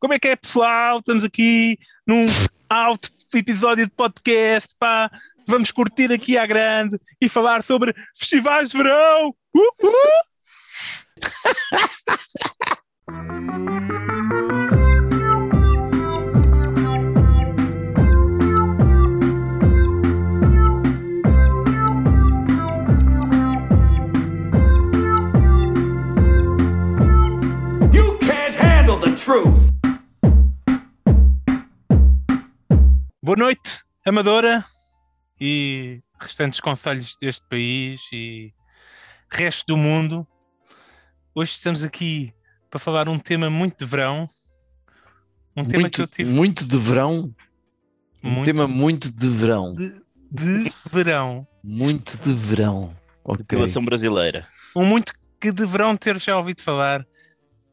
Como é que é, pessoal? Estamos aqui num alto episódio de podcast, pá. Vamos curtir aqui à grande e falar sobre festivais de verão. Uh, uh! You Boa noite, Amadora e restantes conselhos deste país e resto do mundo. Hoje estamos aqui para falar um tema muito de verão. Um tema muito, que eu tive muito de verão. Um muito tema muito de verão. de, de verão. Muito de verão. Ok. População brasileira. Um muito que deverão ter já ouvido falar.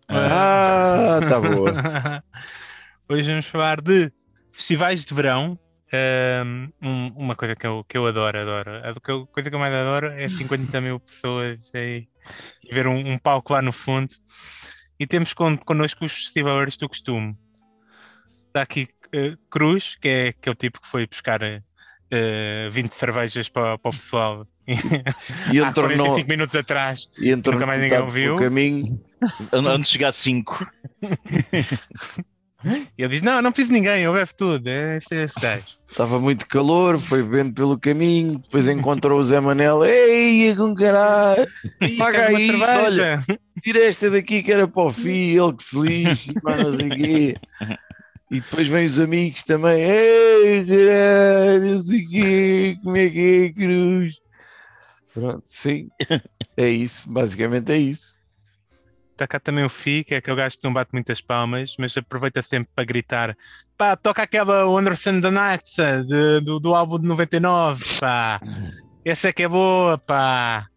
Ah, tá boa. Hoje vamos falar de festivais de verão. Um, uma coisa que eu, que eu adoro, adoro. A que coisa que eu mais adoro é 50 mil pessoas aí, e ver um, um palco lá no fundo. E temos con, connosco os festivaleiros do costume. Está aqui eh, Cruz, que é aquele tipo que foi buscar eh, 20 cervejas para, para o pessoal E há entornou, 45 minutos atrás. e nunca mais ninguém ouviu. caminho. Antes de chegar a 5. E ele diz: Não, não preciso de ninguém, eu levo tudo. É esse, esse gajo. Estava muito calor, foi vendo pelo caminho. Depois encontrou o Zé Manel. Ei, com caralho, Paga aí, cerveja. tira esta daqui que era para o filho, ele que se lixe, mas não sei quê. E depois vem os amigos também. Ei, caralho, não sei quê, como é que é, Cruz? Pronto, sim. É isso, basicamente é isso. Está cá também o Fi, que é aquele gajo que não bate muitas palmas, mas aproveita sempre para gritar: pá, toca aquela Anderson the Nights eh, de- do, do álbum de 99, pá. Essa é que é boa, pá.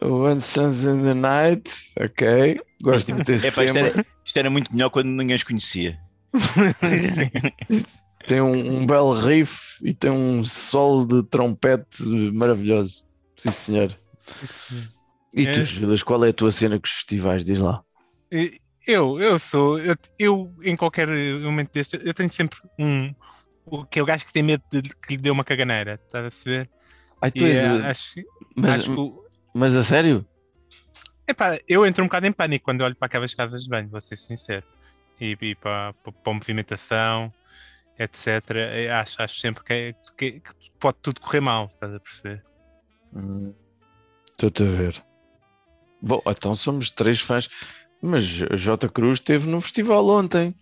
One Sons in the Night, ok. Gosto muito desse É, pá, isto, tema. era, isto era muito melhor quando ninguém os conhecia. Sim. Tem um, um belo riff e tem um solo de trompete maravilhoso. Sim, senhor. E tu, É. Judas, qual é a tua cena com os festivais? Diz lá. Eu, eu sou, eu, eu, em qualquer momento deste, eu tenho sempre um, o que é o gajo que tem medo de que lhe dê uma caganeira, estás a perceber? Ai, tu E, és, uh, acho, mas, acho que mas a sério? Epá, eu entro um bocado em pânico quando olho para aquelas casas de banho, vou ser sincero. E, e para, para, para a movimentação, etc. Acho, acho sempre que, é- que- que pode tudo correr mal, estás a perceber? Hum, Estou-te a ver. Bom, então somos três fãs. Mas a J. Cruz esteve no festival ontem.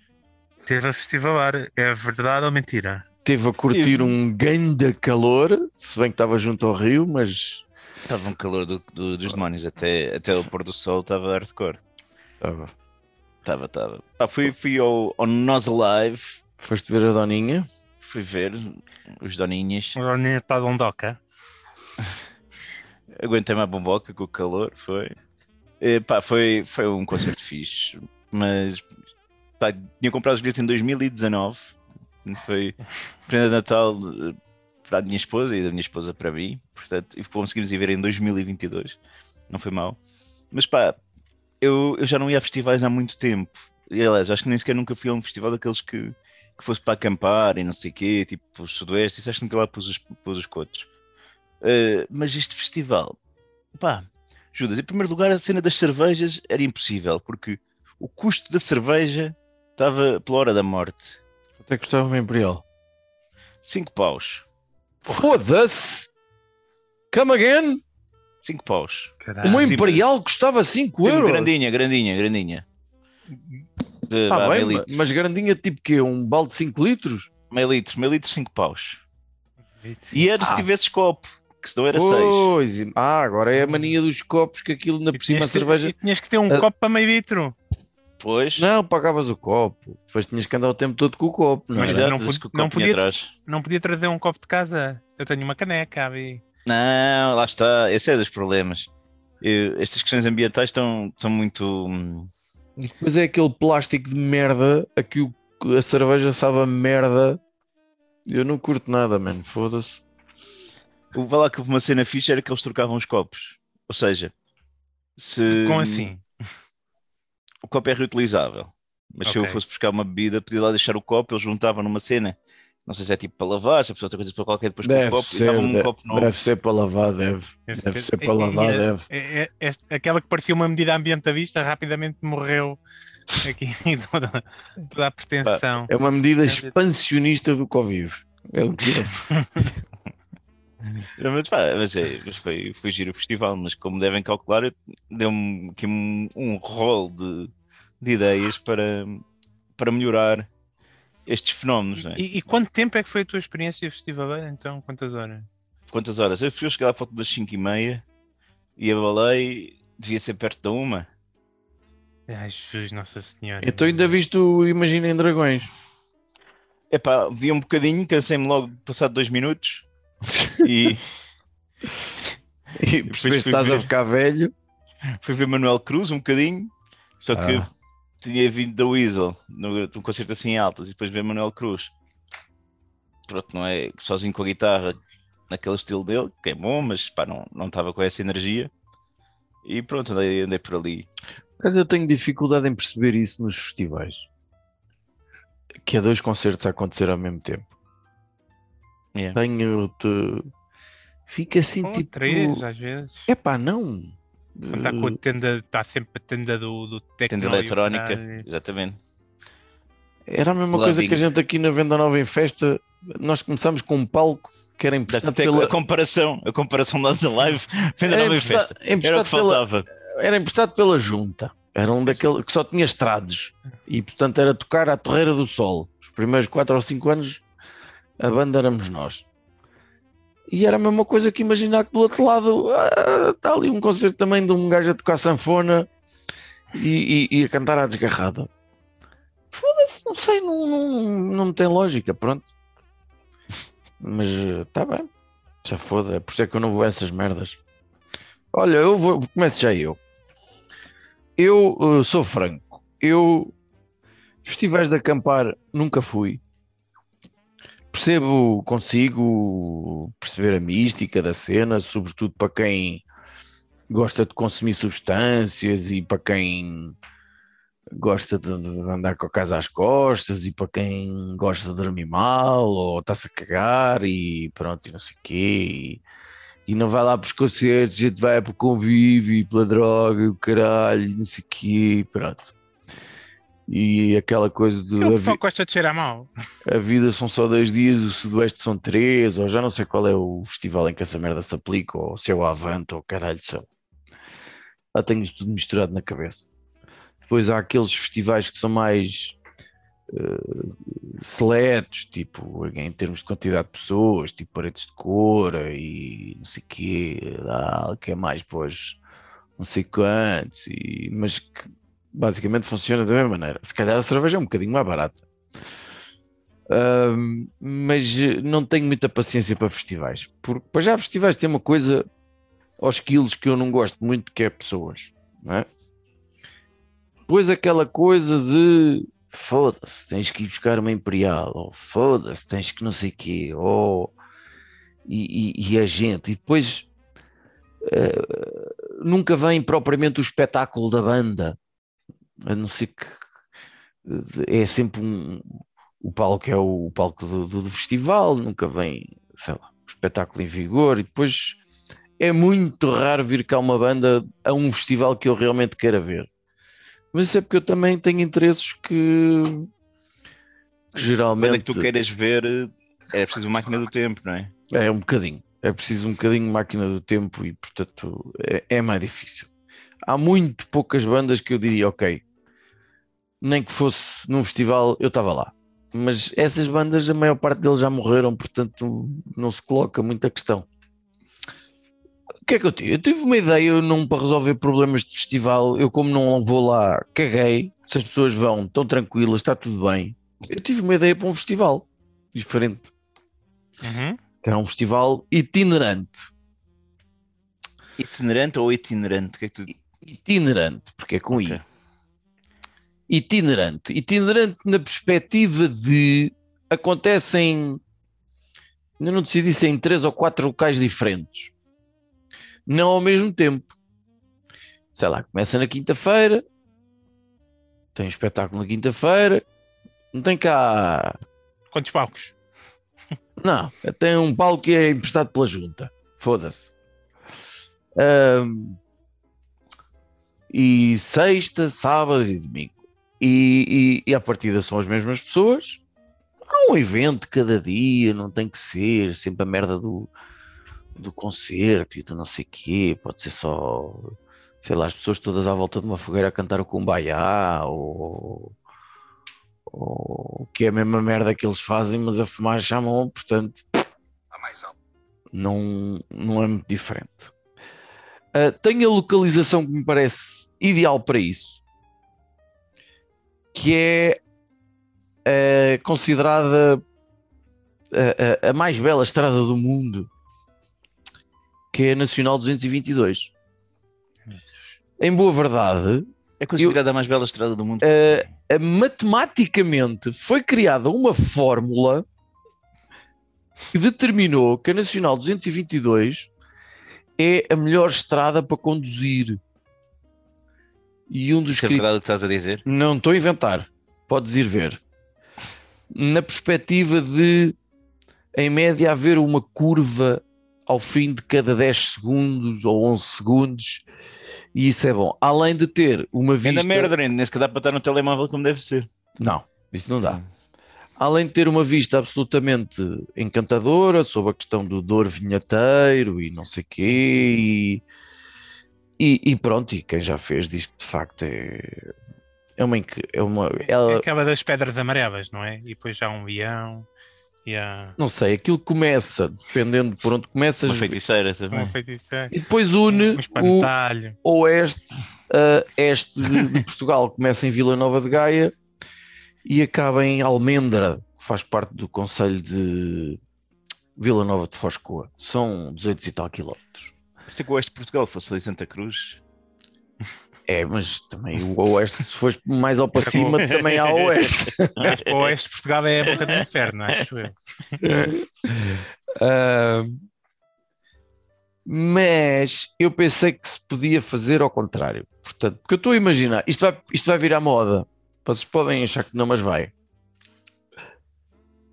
Teve a festivalar, é verdade ou mentira? Teve a curtir Tive. um ganda calor, se bem que estava junto ao rio, mas Estava um calor do- do- dos demónios. Até, até o pôr do sol estava hardcore. estava. Estava, estava. Pá, fui, fui ao, ao Nós Alive. Foste ver a Doninha? Fui ver os doninhas. O Roninho está de ondoca. Aguentei-me a bomboca com o calor. Foi. Eh, pá, foi, foi um concerto fixe. Mas pá, tinha comprado os bilhetes em 2019. Foi prenda de Natal eh, para a minha esposa e da minha esposa para mim. Portanto, e conseguimos ir ver em 2022. Não foi mal. Mas pá, eu, eu já não ia a festivais há muito tempo. E aliás, acho que nem sequer nunca fui a um festival daqueles que, que fosse para acampar e não sei o quê, tipo o Sudoeste. Isso acho que nunca lá pus os, pus os cotos. Eh, mas este festival, pá, Judas, em primeiro lugar, a cena das cervejas era impossível, porque o custo da cerveja estava pela hora da morte. Até gostava uma Imperial. 5 paus. Foda-se! Come again? 5 paus. Caralho. Uma Imperial custava 5 Tipo, euros. grandinha, grandinha, grandinha. De, Ah, bem, meio, ma- litro, mas grandinha tipo que Um balde de 5 litros? meio litro, meio litro, 5 paus. E era se Ah. tivesses copo, que senão era 6. Pois, e- ah, agora é a mania dos copos que aquilo E por cima a cerveja. e tinhas que ter um Ah. copo para meio litro. Pois, Não, pagavas o copo. Depois tinhas que andar o tempo todo com o copo, não Mas era? já- exato, não esse pod- que o não podia- atrás. Não podia trazer um copo de casa. Eu tenho uma caneca, abi. Não, lá está, esse é dos problemas. Eu- estas questões ambientais estão, são muito. hum, E depois é aquele plástico de merda a que o- a cerveja sabe a merda. Eu não curto nada, mano. Foda-se. O lá que houve uma cena fixe era que eles trocavam os copos. Ou seja, se. Como assim? o copo é reutilizável. Mas se eu fosse buscar uma bebida, podia lá deixar o copo, eles juntavam numa cena. Não sei se é tipo para lavar, se a pessoa tem coisa para qualquer depois com o Deve copo e ser, davam-me um de- copo novo. deve ser para lavar, deve. Deve ser para E- e- lavar, e- deve. é- é- é- aquela que parecia uma medida ambientalista rapidamente morreu aqui toda, toda a pretensão. É uma medida É. expansionista do Covid. É o que é. Mas, pá, mas, é, mas foi, foi giro o festival, mas como devem calcular, eu- deu-me aqui um, um rol de, de ideias para, para melhorar estes fenómenos. não é? E, e quanto tempo é que foi a tua experiência festivaleira? Então, quantas horas? Quantas horas? Eu fui chegar à foto das 5 e meia e abalei, devia ser perto da uma. Ai, Jesus, Nossa Senhora. Então ainda viste o Imaginem Dragões. Epá, vi um bocadinho, cansei-me logo passado dois minutos e E Depois percebeste que estás a ver. ficar velho. fui ver Manuel Cruz um bocadinho, só que Ah. tinha vindo da Weasel, no- num concerto assim em altas, e depois ver Manuel Cruz. Pronto, não é sozinho com a guitarra, naquele estilo dele, que é bom, mas pá, não não estava com essa energia. E pronto, andei, andei por ali. Mas eu tenho dificuldade em perceber isso nos festivais. Que é dois concertos a acontecer ao mesmo tempo. Yeah. Tenho. -te... Fica assim Ou tipo. três, às vezes. Epá, não. Quando está com a tenda, está sempre a tenda do, do. Tenda eletrónica, exatamente. Era a mesma coisa que a gente aqui na Venda Nova em Festa. Nós começámos com um palco que era emprestado pela. a comparação, a comparação das live, venda Era nova em festa. Era o emprestado que pela, faltava. era emprestado pela junta. Era um daquele que só tinha estrados. E portanto era tocar à Torreira do Sol. Os primeiros 4 ou 5 anos a banda éramos nós. E era a mesma coisa que imaginar que do outro lado ah, está ali um concerto também de um gajo a tocar sanfona e, e- e a cantar à desgarrada. Foda-se, não sei, não, não, não tem lógica, pronto. Mas está bem. Já foda, é por isso é que eu não vou a essas merdas. Olha, eu vou, começo já eu. Eu uh, sou franco. Eu festivais de acampar nunca fui. Percebo, consigo perceber a mística da cena, sobretudo para quem gosta de consumir substâncias e para quem gosta de, andar com a casa às costas e para quem gosta de dormir mal ou está-se a cagar e pronto, e não sei o quê. E, e não vai lá para os concertos, a gente vai para o convívio pela droga o caralho, não sei o quê, pronto. E aquela coisa de o pessoal vi- gosta de cheirar mal. a vida são só dois dias, o Sudoeste são três, ou já não sei qual é o festival em que essa merda se aplica, ou se é o Avante, ou caralho são. Já tenho isto tudo misturado na cabeça. Depois há aqueles festivais que são mais eh, seletos, tipo, em termos de quantidade de pessoas, tipo Paredes de Cora e não sei o quê, que é mais, pois, não sei quantos, e, mas que basicamente funciona da mesma maneira. Se calhar a cerveja é um bocadinho mais barata. Ahm, mas eh, não tenho muita paciência para festivais, porque para já festivais têm uma coisa aos quilos que eu não gosto muito, que é pessoas, não é? Depois aquela coisa de foda-se, tens que ir buscar uma Imperial, ou foda-se, tens que não sei quê, ou e, e- e a gente, e depois eh, nunca vem propriamente o espetáculo da banda, a não ser que é sempre um, o palco é o, palco do, do- do festival, nunca vem, sei lá, o espetáculo em vigor, e depois é muito raro vir cá uma banda a um festival que eu realmente queira ver. Mas isso é porque eu também tenho interesses que, que Mas é geralmente que tu queiras ver, é preciso máquina do tempo, não é? é um bocadinho. É preciso um bocadinho de máquina do tempo e, portanto, é, é mais difícil. Há muito poucas bandas que eu diria, ok, nem que fosse num festival, eu estava lá. Mas essas bandas, a maior parte deles já morreram, portanto, não se coloca muita questão. O que é que eu tive? Eu tive uma ideia não para resolver problemas de festival. Eu, como não vou lá, caguei. Se as pessoas vão, estão tranquilas, está tudo bem. Eu tive uma ideia para um festival diferente Uhum. que era um festival itinerante. Itinerante ou itinerante? Que é que tu... Itinerante, porque é com Ok. I. Itinerante. Itinerante na perspectiva de acontecem, ainda não decidi se é em três ou quatro locais diferentes. Não ao mesmo tempo. Sei lá, começa na quinta-feira, tem um espetáculo na quinta-feira, não tem cá. Quantos palcos? Não, tem um palco que é emprestado pela junta. Foda-se. Ahm, e sexta, sábado e domingo. E, e, e à partida são as mesmas pessoas. Há um evento cada dia, não tem que ser sempre a merda do, do concerto e do não sei quê. Pode ser só, sei lá, as pessoas todas à volta de uma fogueira a cantar o Kumbaya ou, ou que é a mesma merda que eles fazem, mas a fumar chamam, portanto, não, não é muito diferente. Ah, tem a localização que me parece ideal para isso, que é ah, considerada a, a- a mais bela estrada do mundo, que é a Nacional 222. Em boa verdade, É considerada a mais bela estrada do mundo. eh, eh, matematicamente foi criada uma fórmula que determinou que a Nacional 222 é a melhor estrada para conduzir. E um dos Isso é verdade o que estás a dizer? não estou a inventar, podes ir ver. Na perspectiva de, em média, haver uma curva ao fim de cada 10 segundos ou 11 segundos, e isso é bom. Além de ter uma vista. Ainda merda, nem nem sequer dá para estar no telemóvel como deve ser. Não, isso não dá. Além de ter uma vista absolutamente encantadora sobre a questão do dor vinheteiro e não sei quê, e, e, e pronto, e quem já fez diz que de facto é, é uma. É uma É ela, aquela das pedras amarelas, não é? E depois já há um avião e há não sei, aquilo começa, dependendo por onde começas, Uma feiticeira também. um feiticeiro, e depois une um o espantalho. oeste a este de, de Portugal, começa em Vila Nova de Gaia e acaba em Almendra, que faz parte do Conselho de Vila Nova de Foscoa. São 200 e tal quilómetros. Se que o Oeste de Portugal fosse ali Santa Cruz, É, mas também o oeste, se fores mais ao para Acabou. cima, também há oeste. Mas para o oeste de Portugal é a boca do inferno, acho eu. Ah, mas eu pensei que se podia fazer ao contrário. Portanto, porque eu estou a imaginar, isto vai, isto vai virar moda. Vocês podem achar que não, mas vai.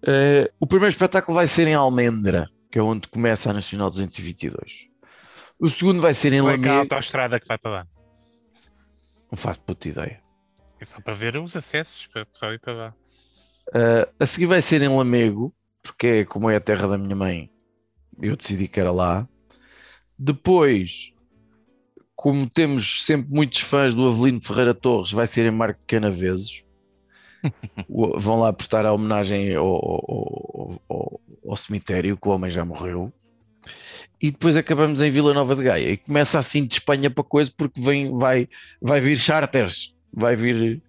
Ah, o primeiro espetáculo vai ser em Almendra, que é onde começa a Nacional 222. O segundo vai ser em é Lamego. autoestrada que vai para lá. Não faço puta ideia. É só para ver os acessos para pessoal ir para lá. Uh, a seguir vai ser em Lamego, porque é como é a terra da minha mãe, eu decidi que era lá. Depois, como temos sempre muitos fãs do Avelino Ferreira Torres, vai ser em Marco Canaveses. Vão lá prestar a homenagem ao, ao- ao- ao cemitério, que o homem já morreu. E depois acabamos em Vila Nova de Gaia. E começa assim de Espanha para coisa, porque vem, vai, vai vir charters, vai vir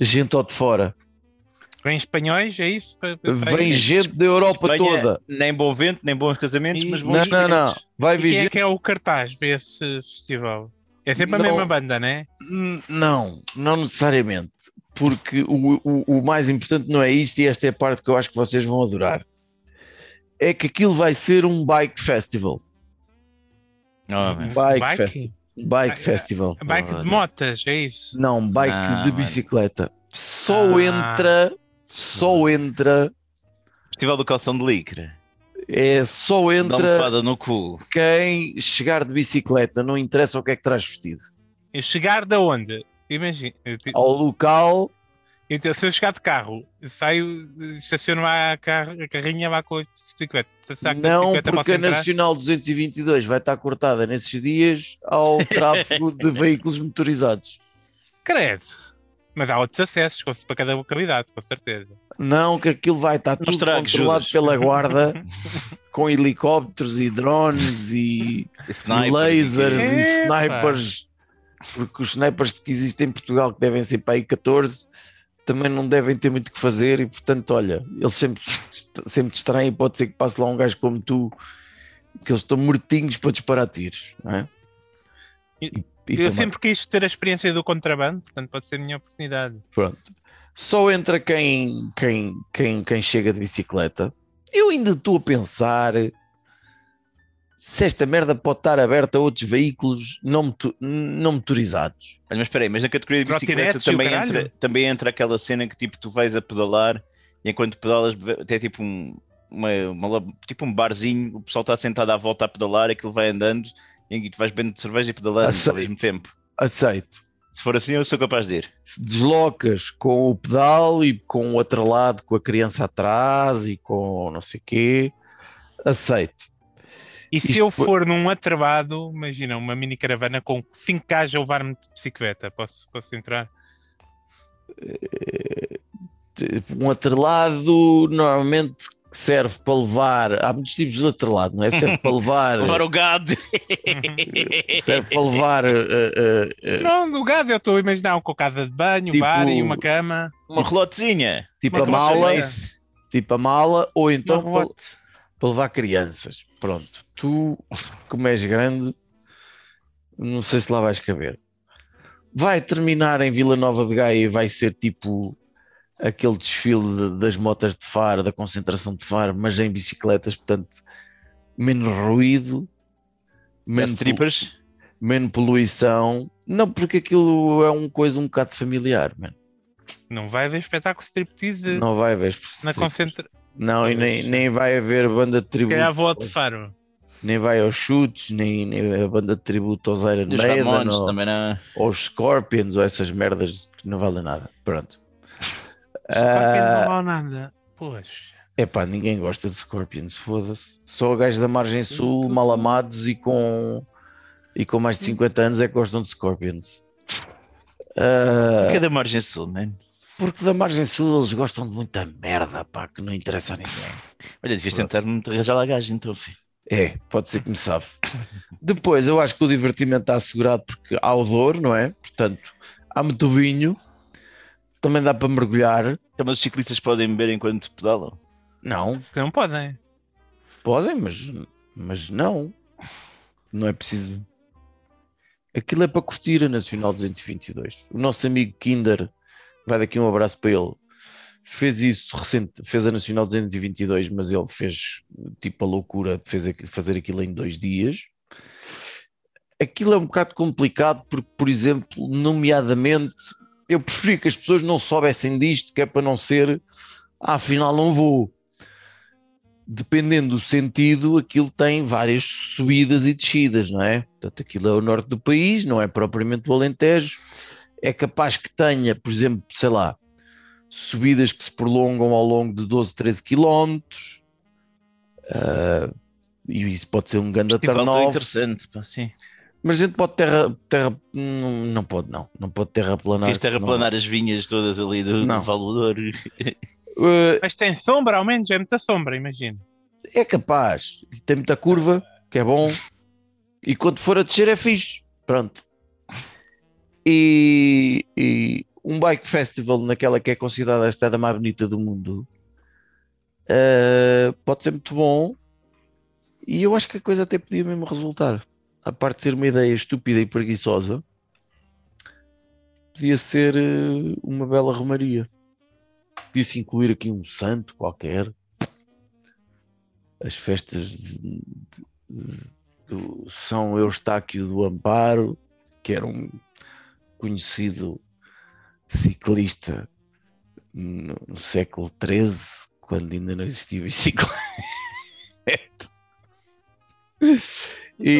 gente ao de fora. Vem espanhóis, é isso? Vem gente da Europa Espanha, toda. nem bom vento, nem bons casamentos, E- mas bons Não, não, não. Vai E vir quem é que é o cartaz para esse festival? É sempre a Não. mesma banda, né? N- Não, não necessariamente. Porque o, o, o mais importante não é isto, e esta é a parte que eu acho que vocês vão adorar. É que aquilo vai ser um bike festival. Oh. Bike, Bike? festival. Bike Ah, festival. Bike de motas, é isso? Não, bike Não, de mano. bicicleta. Só Ah. entra, só entra, Festival do Calção de Licra. é só entra almofada no cu. quem chegar de bicicleta, não interessa o que é que traz vestido. Eu chegar de onde? Imagina, Ao local então, se eu chegar de carro, saio, estaciono lá a, car a carrinha lá com a bicicleta. Não, porque a? Nacional 222 vai estar cortada nesses dias ao tráfego de veículos motorizados. Credo. Mas há outros acessos com- para cada localidade, com certeza. Não, que aquilo vai estar tudo estragues, controlado Judas. pela guarda com helicópteros e drones e Snipers, lasers e e snipers. Porque os snipers que existem em Portugal, que devem ser para aí 14, também não devem ter muito o que fazer e, portanto, olha, eles sempre, sempre distraem e pode ser que passe lá um gajo como tu, que eles estão mortinhos para disparar tiros, não é? E- E- eu sempre quis ter a experiência do contrabando, portanto pode ser a minha oportunidade. Pronto. Só entra quem, quem, quem, quem chega de bicicleta. Eu ainda estou a pensar se esta merda pode estar aberta a outros veículos não, não motorizados. Olha, mas espera aí, mas na categoria de bicicleta o também entra, também entra aquela cena que tipo tu vais a pedalar e enquanto pedalas até tipo um, uma, uma tipo um barzinho, o pessoal está sentado à volta a pedalar, aquilo vai andando e tu vais bebendo cerveja e pedalando Aceito. ao mesmo tempo. Aceito. Se for assim, eu sou capaz de ir. Se deslocas com o pedal e com o outro lado, com a criança atrás e com não sei quê, aceito. E se eu foi- for num atrevado, imagina, uma mini caravana com 5 cajas a levar-me de bicicleta, posso, posso entrar? Um atrelado normalmente serve para levar. Há muitos tipos de atrelado, não é? Serve para levar. Levar o gado. serve para levar. eh, eh, eh, Não, no gado eu estou a imaginar um com casa de banho, um Tipo- bar e uma cama. Uma relotezinha. tipo Uma a mala, tipo a mala, ou então para. Para levar crianças. Pronto, tu, como és grande, não sei se lá vais caber. Vai terminar em Vila Nova de Gaia e vai ser tipo aquele desfile de- das motas de Faro, da concentração de Faro, mas em bicicletas, portanto, menos ruído, Menos trippers. menos poluição. Não, porque aquilo é uma coisa um bocado familiar, mano. Não vai haver espetáculo striptease Não vai haver. na concentra... Não, e nem, nem vai haver banda de Se tributo. calhar vou ao Faro. nem vai aos chutes, nem, nem a banda de tributo aos Iron Dos Maiden, Ramones ou, também não. ou os Scorpions, ou essas merdas que não valem nada. Pronto. Scorpion Ah, não vale nada. Poxa. epá, ninguém gosta de Scorpions, foda-se. Só gajos da margem sul, mal amados e com, e com mais de 50 anos é que gostam de Scorpions. Ah, Cada margem sul, man. Porque da margem sul eles gostam de muita merda, pá, que não interessa a ninguém. Olha, devias tentar me arranjar lá gajo, então, filho. É, pode ser que me safe. Depois, eu acho que o divertimento está assegurado porque há odor, não é? Portanto, há muito vinho, também dá para mergulhar. Então, mas os ciclistas podem beber enquanto pedalam. Não, Não podem. podem, mas, mas não. Não é preciso. Aquilo é para curtir a Nacional 222. O nosso amigo Kinder, vai daqui um abraço para ele, fez isso recente, fez a Nacional 222, mas ele fez tipo a loucura de fez fazer aquilo em dois dias. Aquilo é um bocado complicado porque, por exemplo, nomeadamente, eu preferia que as pessoas não soubessem disto, que é para não ser, ah, afinal não vou. Dependendo do sentido, aquilo tem várias subidas e descidas, não é? Portanto, aquilo é o norte do país, não é propriamente o Alentejo. É capaz que tenha, por exemplo, sei lá, subidas que se prolongam ao longo de 12, 13 quilómetros. Ah, e isso pode ser um grande Tipo, algo turn-off. interessante, pá, sim. Mas a gente pode terra, terra não, não pode não, não pode terraplanar. Queres terraplanar as vinhas todas ali do, Não. do Valudor. senão- Uh, Mas tem sombra, ao menos, é muita sombra, imagino. é capaz, tem muita curva, que é bom, e quando for a descer é fixe, pronto. E, e um bike festival naquela que é considerada a estrada mais bonita do mundo uh, pode ser muito bom, e eu acho que a coisa até podia mesmo resultar. A parte de ser uma ideia estúpida e preguiçosa, podia ser uh, uma bela romaria. Podia-se incluir aqui um santo qualquer. As festas de- de- de- do São Eustáquio do Amparo, que era um conhecido ciclista no, no século XIII, quando ainda não existia bicicleta. Não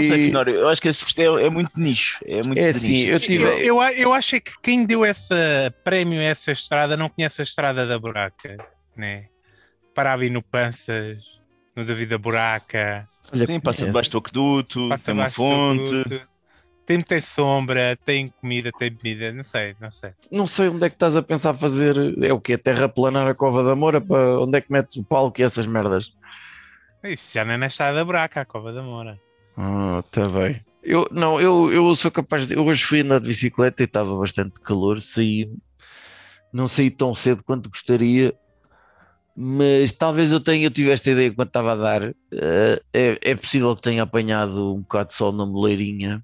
sei, E- Finório, eu acho que esse festival é, é muito nicho. É, muito É assim, nicho. eu esse tive- Eu, eu, eu acho é que quem deu essa prémio a essa estrada não conhece a estrada da buraca, né? Parava aí no Panças, no David da Buraca, Olha, Sim, passa debaixo do aqueduto, passa tem uma abaixo do Tem muita sombra, tem comida, tem bebida, não sei, não sei. não sei onde é que estás a pensar fazer. É o quê? Terraplanar a Cova da Moura? Para onde é que metes o palco e essas merdas? Isso já não é na estrada da buraca, a Cova da Moura. Ah, tá bem. Eu, não, eu, eu sou capaz de. Eu hoje fui andar de bicicleta e estava bastante calor, saí. Não saí tão cedo quanto gostaria, mas talvez eu tenha, eu tive esta ideia quando estava a dar. eh, é, é possível que tenha apanhado um bocado de sol na moleirinha.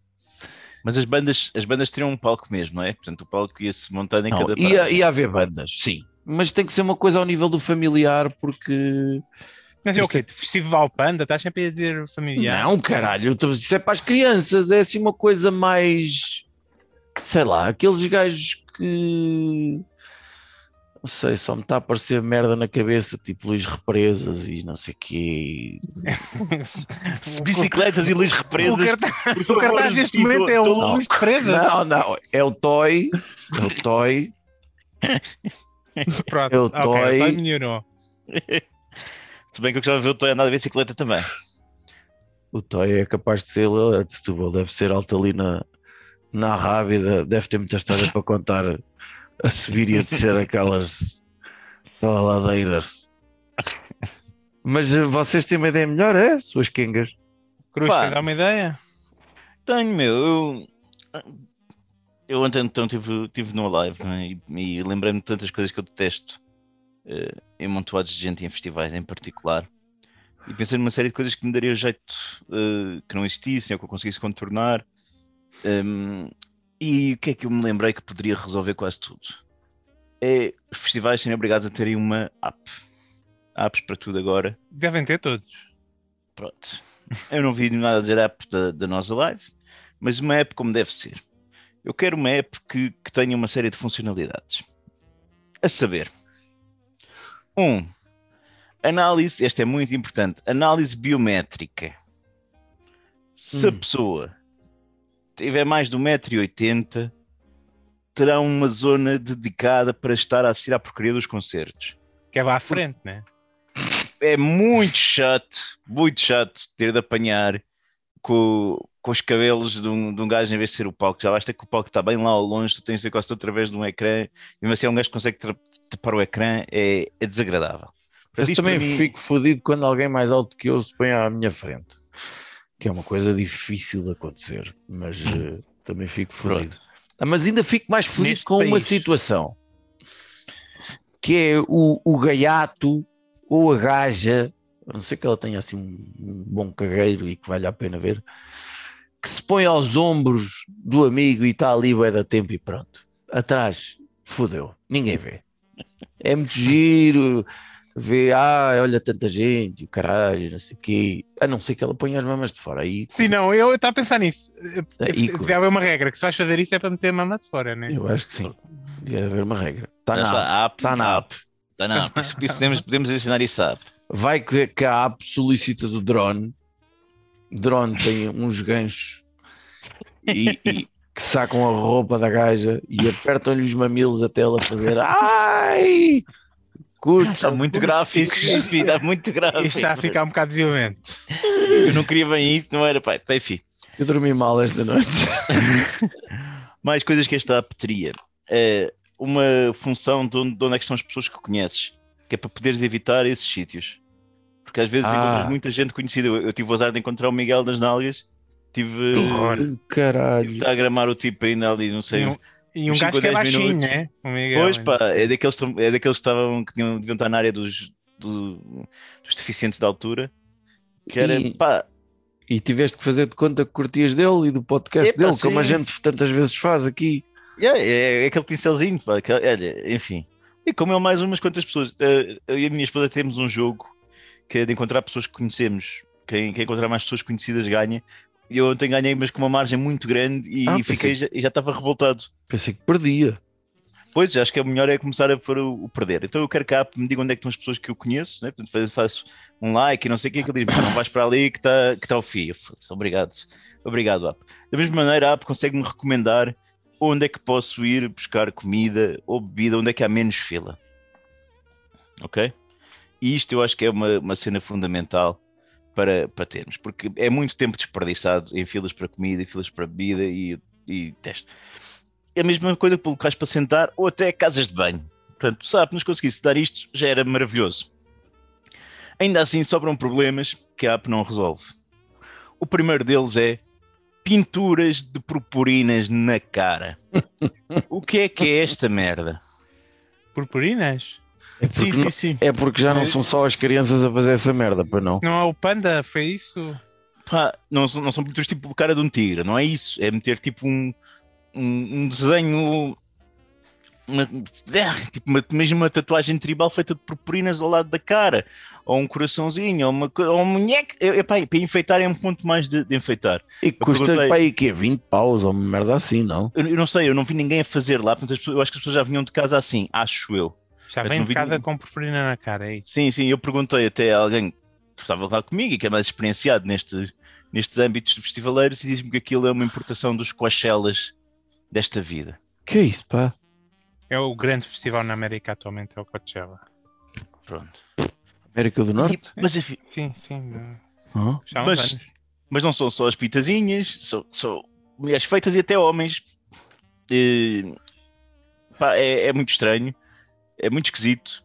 Mas as bandas, as bandas teriam um palco mesmo, não é? Portanto, o palco ia-se montando em Não, cada ia, ia haver bandas, sim, mas tem que ser uma coisa ao nível do familiar, porque Mas é o quê? Festival Panda? Estás sempre a dizer familiar? Não, caralho, isso é para as crianças, é assim uma coisa mais. Sei lá, aqueles gajos que. Não sei, só me está a aparecer merda na cabeça, tipo Luís Represas e não sei o quê. Bicicletas e luz O, represas. cartaz, por o cartaz neste momento é o tô- Luís Preda. Não, não, é o Toy, é o Toy, Pronto, Eu ok, tô aí. vai melhorou. Se bem que eu gostava de ver o Toy andar de bicicleta também. o Toy é capaz de ser ele de Setúbal, deve ser alto ali na, na Rábida, deve ter muita história para contar a subir e a descer aquelas, aquelas ladeiras. Mas vocês têm uma ideia melhor, é? Suas quengas. Cruz, Pá. uma ideia? Tenho, meu. Eu, eu ontem então estive tive no live né, e, e lembrei-me de tantas coisas que eu detesto eh, em montoados de gente em festivais em particular. E pensei numa série de coisas que me daria jeito eh, que não existissem ou que eu conseguisse contornar. Hum, e o que é que eu me lembrei que poderia resolver quase tudo? É os festivais serem obrigados a terem uma app. Apps para tudo agora. Devem ter todos. Pronto. Eu não vi nada a dizer app da, da nossa live, mas uma app como deve ser. Eu quero uma app que, que tenha uma série de funcionalidades. A saber, um, análise, este é muito importante, análise biométrica. Se a Hum. pessoa tiver mais de 1,80m, terá uma zona dedicada para estar a assistir à porcaria dos concertos Que é lá à frente, né? é muito chato, muito chato ter de apanhar com, com os cabelos de um, de um gajo em vez de ser o palco. Já basta que o palco está bem lá ao longe, tu tens de ver quase através de um ecrã, e mesmo assim é um gajo que consegue tapar o ecrã, é, é desagradável. Mas isto também mim- fico fodido quando alguém mais alto que eu se põe à minha frente. Que é uma coisa difícil de acontecer. Mas eh, também fico fodido. Ah, Mas ainda fico mais fodido com uma país. situação. Que é o, o gaiato ou a gaja, a não ser que ela tenha assim um, um bom cagueiro e que vale a pena ver, que se põe aos ombros do amigo e está ali bué da tempo e pronto. Atrás, fodeu, ninguém vê. É muito giro, vê, ah, olha tanta gente, o caralho, não sei o quê. A não ser que ela ponha as mamas de fora. Aí, Sim, não, eu estava a pensar nisso. Aí, Deve haver uma regra que se vais fazer isso é para meter a mama de fora, né? eu acho que sim. Deve haver uma regra. Está Mas na app, Tá na app. Está na app. Isso, isso podemos, podemos ensinar isso à app. Vai que, que a app solicita do drone. Drone tem uns ganchos e, e que sacam a roupa da gaja e apertam-lhe os mamilos até ela fazer ai! Curto. Está muito gráfico, enfim, está muito gráfico. Isto está a ficar um bocado violento. Eu não queria bem isso, não era, pai. Enfim. Eu dormi mal esta noite. mais coisas que esta app teria. É uma função de onde, de onde é que estão as pessoas que conheces, que é para poderes evitar esses sítios. Porque às vezes Ah. encontras muita gente conhecida. Eu, eu tive o azar de encontrar o Miguel das Nalgas, tive horror. tive Caralho. de agramar o tipo ainda ali, não sei. Um, e um gajo que é baixinho, minutos. né? O Miguel, Pois né? pá, é daqueles, que- é daqueles que estavam que tinham, deviam estar na área dos, do- dos deficientes de altura. Que era, E- pá, E tiveste que fazer de conta que curtias dele e do podcast dele, como a gente tantas vezes faz aqui. Yeah, é, é aquele pincelzinho, pá, que- olha, enfim. E como ele mais umas quantas pessoas. eh, Eu e a minha esposa temos um jogo que é de encontrar pessoas que conhecemos. Quem, quem encontrar mais pessoas conhecidas ganha. E eu ontem ganhei, mas com uma margem muito grande e Ah, fiquei, já, e já estava revoltado. Pensei que perdia. Pois, acho que é o melhor é começar a pôr o, o perder. Então eu quero que a app me diga onde é que estão as pessoas que eu conheço, né? Portanto, faço um like e não sei o que, que ele diz, não vais para ali que está que tá o fio. Obrigado. Obrigado, app. Da mesma maneira, a app consegue-me recomendar onde é que posso ir buscar comida ou bebida, onde é que há menos fila. Ok? E isto eu acho que é uma, uma cena fundamental para, para termos, porque é muito tempo desperdiçado em filas para comida e filas para bebida e, e teste. É a mesma coisa que locais para sentar ou até casas de banho. Portanto, sabe, nos conseguisse dar isto já era maravilhoso. Ainda assim, sobram problemas que a app não resolve. O primeiro deles é pinturas de purpurinas na cara. o que é que é esta merda? Purpurinas? É porque, Sim, sim, não, sim. é porque já não são só as crianças a fazer essa merda, para não. Não é o panda? Foi isso? Pá, não, são- não são pinturas tipo cara de um tigre, não é isso. É meter tipo um, um, um desenho. Uma, é, tipo uma, mesmo uma tatuagem tribal feita de purpurinas ao lado da cara. ou um coraçãozinho, ou, uma, ou um munheco. Eu- Epá, para enfeitar é um ponto mais de, de enfeitar. E custa perguntei- para aí que 20 paus ou uma merda assim, não? Eu, eu não sei, eu não vi ninguém a fazer lá, portanto, eu acho que as pessoas já vinham de casa assim, acho eu. Já vem de casa ninguém. com purpurina na cara, é isso. Sim, sim, eu perguntei até a alguém que estava lá comigo e que é mais experienciado neste, nestes âmbitos de festivaleiros e diz-me que aquilo é uma importação dos Coachelas desta vida. Que é isso, pá? É o grande festival na América atualmente, é o Coachella. Pronto. América do Norte? Mas, enfim, Sim, sim. Já há Mas- anos. mas não são só as pitazinhas, são, são mulheres feitas e até homens. E, pá, é, é muito estranho, é muito esquisito.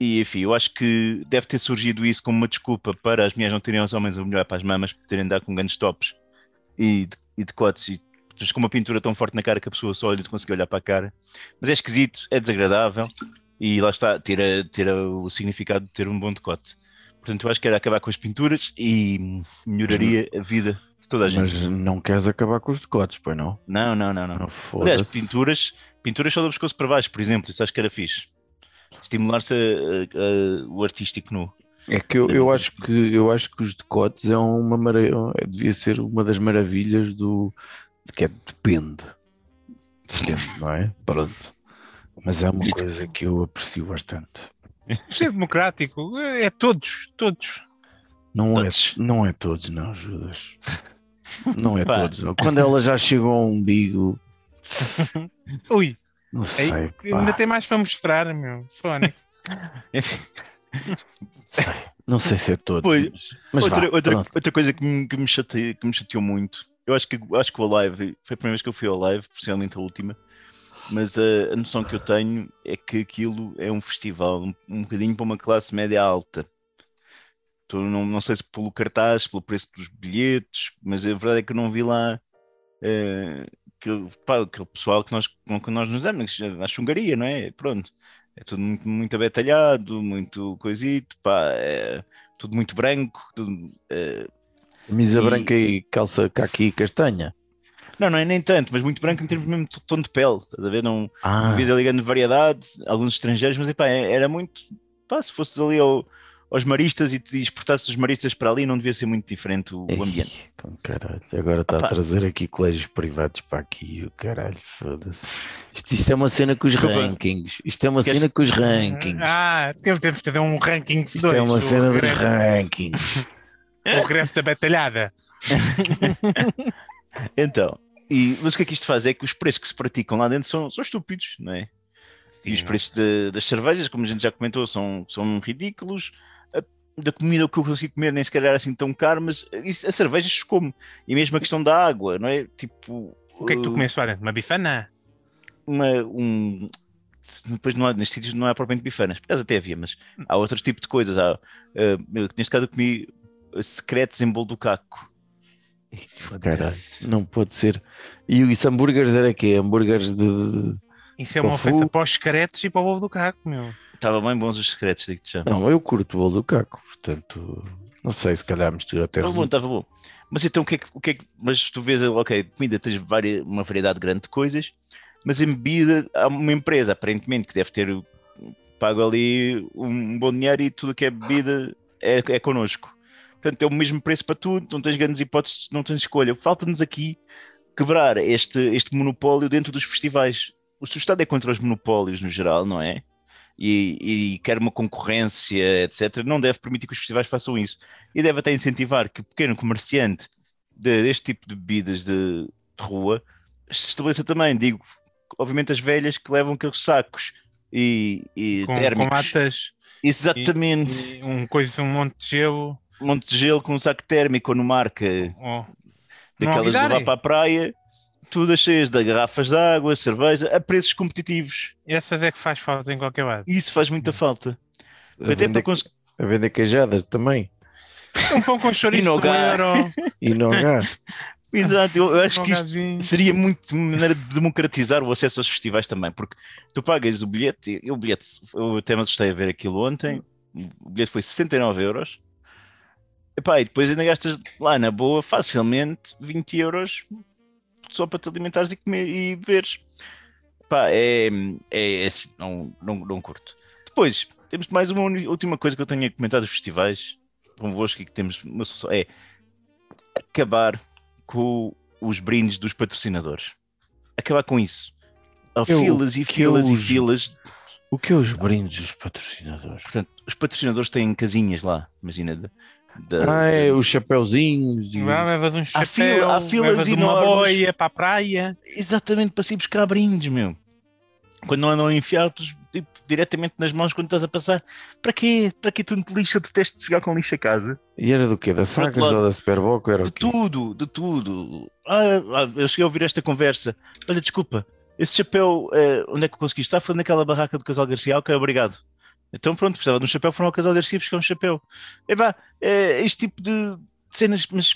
E enfim, eu acho que deve ter surgido isso como uma desculpa para as mulheres não terem os homens a melhor para as mamas, de dar com grandes tops e, de- e decotes e com uma pintura tão forte na cara que a pessoa só olha e consegue olhar para a cara. Mas é esquisito, é desagradável e lá está, tira, tira o significado de ter um bom decote. Portanto, eu acho que era acabar com as pinturas e melhoraria a vida toda a gente. Mas não queres acabar com os decotes, pois não? Não, não, não, não. Não Aliás, pinturas, pinturas só do pescoço para baixo, por exemplo, isso acho que era fixe. Estimular-se o artístico nu. É que eu, eu acho que eu acho que os decotes é uma mara... é- devia ser uma das maravilhas do de que é depende. Depende, não é? Pronto. Mas é uma coisa que eu aprecio bastante. Isto é democrático, é todos, todos. Não é, Todos. não é todos, não, Judas. Não é Pá. todos. Quando ela já chegou ao umbigo, Ui, não sei, ainda pá, tem mais para mostrar, meu. Fónico. Enfim, sei. não sei se é todos. Mas, mas outra, vá, outra, outra coisa que me, que, me chateia- que me chateou muito, eu acho que, acho que o Alive foi a primeira vez que eu fui ao Live, possivelmente a última, mas a, a noção que eu tenho é que aquilo é um festival um, um bocadinho para uma classe média alta. Então, não, não sei se pelo cartaz, pelo preço dos bilhetes, mas a verdade é que eu não vi lá eh, aquele, pá, aquele pessoal que nós, com que nós nos damos, a chungaria, não é? Pronto. É tudo muito, muito abetalhado, muito coisito, pá, é tudo muito branco, tudo, eh, Camisa e- branca e calça caqui castanha. Não, não é nem tanto, mas muito branco em termos mesmo de tom de pele, estás a ver? Não, Ah, não vias ali grande variedade, alguns estrangeiros, mas epá, é- era muito. Pá, se fosses ali ao- aos maristas e te exportasses os maristas para ali, não devia ser muito diferente o, o ambiente. Ei, com caralho, agora está a Opa. trazer aqui colégios privados para aqui, o caralho, foda-se. Isto, isto é uma cena com os rankings. Isto é uma Queres- cena com os rankings. Ah, temos, temos que fazer um ranking de Isto dois. é uma cena dos regresso- rankings. O regresso da batalhada. Então, e, mas o que é que isto faz? É que os preços que se praticam lá dentro são, são estúpidos, não é? E os preços de- das cervejas, como a gente já comentou, são, são ridículos. Da comida o que eu consigo comer nem sequer era assim tão caro, mas isso, a cerveja como. E mesmo a questão da água, não é? Tipo. O que é que tu comeste lá dentro? Uma bifana? uma, um. Depois não há, nestes sítios não há propriamente bifanas, por acaso até havia, mas há outros tipos de coisas. Há, uh, neste caso eu comi secretos em bolo do caco. Caralho, não pode ser. E os hambúrgueres era quê? Hambúrgueres de. Isso é uma ofensa para os caretos e para o ovo do caco, meu. Estavam bem bons os secretos, digo-te já. Não, eu curto o bolo do caco, portanto, não sei, se calhar mistura até. Estava bom, estava bom. Mas então o que é que. O que, é que mas tu vês, ok, comida tens uma variedade grande de coisas, mas em bebida há uma empresa, aparentemente, que deve ter pago ali um bom dinheiro e tudo o que é bebida é, é connosco. Portanto, é o mesmo preço para tudo, não tens grandes hipóteses, não tens escolha. Falta-nos aqui quebrar este, este monopólio dentro dos festivais. O seu Estado é contra os monopólios no geral, não é? E, e quer uma concorrência, etc. Não deve permitir que os festivais façam isso. E deve até incentivar que o pequeno comerciante de- deste tipo de bebidas de, de rua se estabeleça também. Digo, obviamente, as velhas que levam aqueles sacos e, e Com, com térmicos. latas Exatamente. e um, coisa, um monte de gelo. Um monte de gelo com um saco térmico ou no marca Oh. Não daquelas de levar para a praia, todas cheias de garrafas de água, cerveja, a preços competitivos. Essas é que faz falta em qualquer lado. Isso faz muita falta. A Até vender, para cons- a vender queijadas também. Um pão com chouriço E no euro. E. Exato, eu, eu acho que isto seria muito uma maneira de democratizar o acesso aos festivais também, porque tu pagas o bilhete, e o bilhete, eu até me assustei a ver aquilo ontem, o bilhete foi 69 euros, Epá, e depois ainda gastas lá na boa facilmente 20 euros só para te alimentares e comer e beberes. Epá, é, é, é assim, não, não, não curto. Depois, temos mais uma última coisa que eu tenho a comentar dos festivais convosco e que temos uma solução. É acabar com os brindes dos patrocinadores. Acabar com isso. Há filas e filas e filas. O que é os brindes dos patrocinadores? Portanto, os patrocinadores têm casinhas lá, imagina. Da, da- Ah, é os chapeuzinhos e... Lá levas um Há fila- chapéu, há filas levas uma boia para a praia. Exatamente para se buscar brindes, meu. Quando não andam enfiados tipo, diretamente nas mãos quando estás a passar. Para quê? Para quê tanto lixo? Eu detesto chegar com lixo a casa. E era do quê? Da lado- ou da Superboc? Era De o quê? tudo, de tudo. Ah, ah, eu cheguei a ouvir esta conversa. Olha, desculpa, esse chapéu, eh, onde é que conseguiste estar? Foi naquela barraca do Casal Garcia. Ok, obrigado. Então pronto, precisava de um chapéu, foram ao Casal Garcia buscar um chapéu. Epá, é, este tipo de cenas, mas...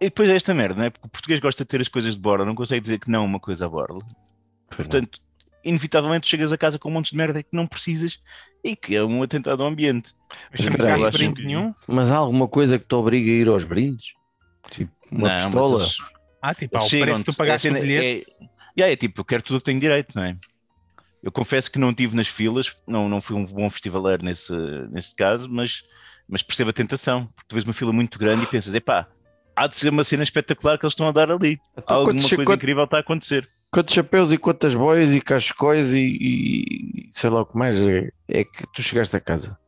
E depois é esta merda, não é? Porque o português gosta de ter as coisas de borla, não consegue dizer que não uma coisa a borla. Não. Portanto, inevitavelmente chegas a casa com um monte de merda que não precisas e que é um atentado ao ambiente. Mas brinde que- nenhum. Mas há alguma coisa que te obriga a ir aos brindes? Tipo, uma Não, mas pistola? eles- Ah, tipo, ao preço que tu pagaste É o bilhete. É, é tipo, eu quero tudo o que tenho direito, não é? Eu confesso que não estive nas filas, não, não fui um bom festivaleiro nesse, nesse caso, mas, mas percebo a tentação, porque tu vês uma fila muito grande e pensas, epá, há de ser uma cena espetacular que eles estão a dar ali. Então, Alguma coisa quantos- incrível está a acontecer. quantos chapéus e quantas boias e cascóis e, e sei lá o que mais é, é que tu chegaste a casa?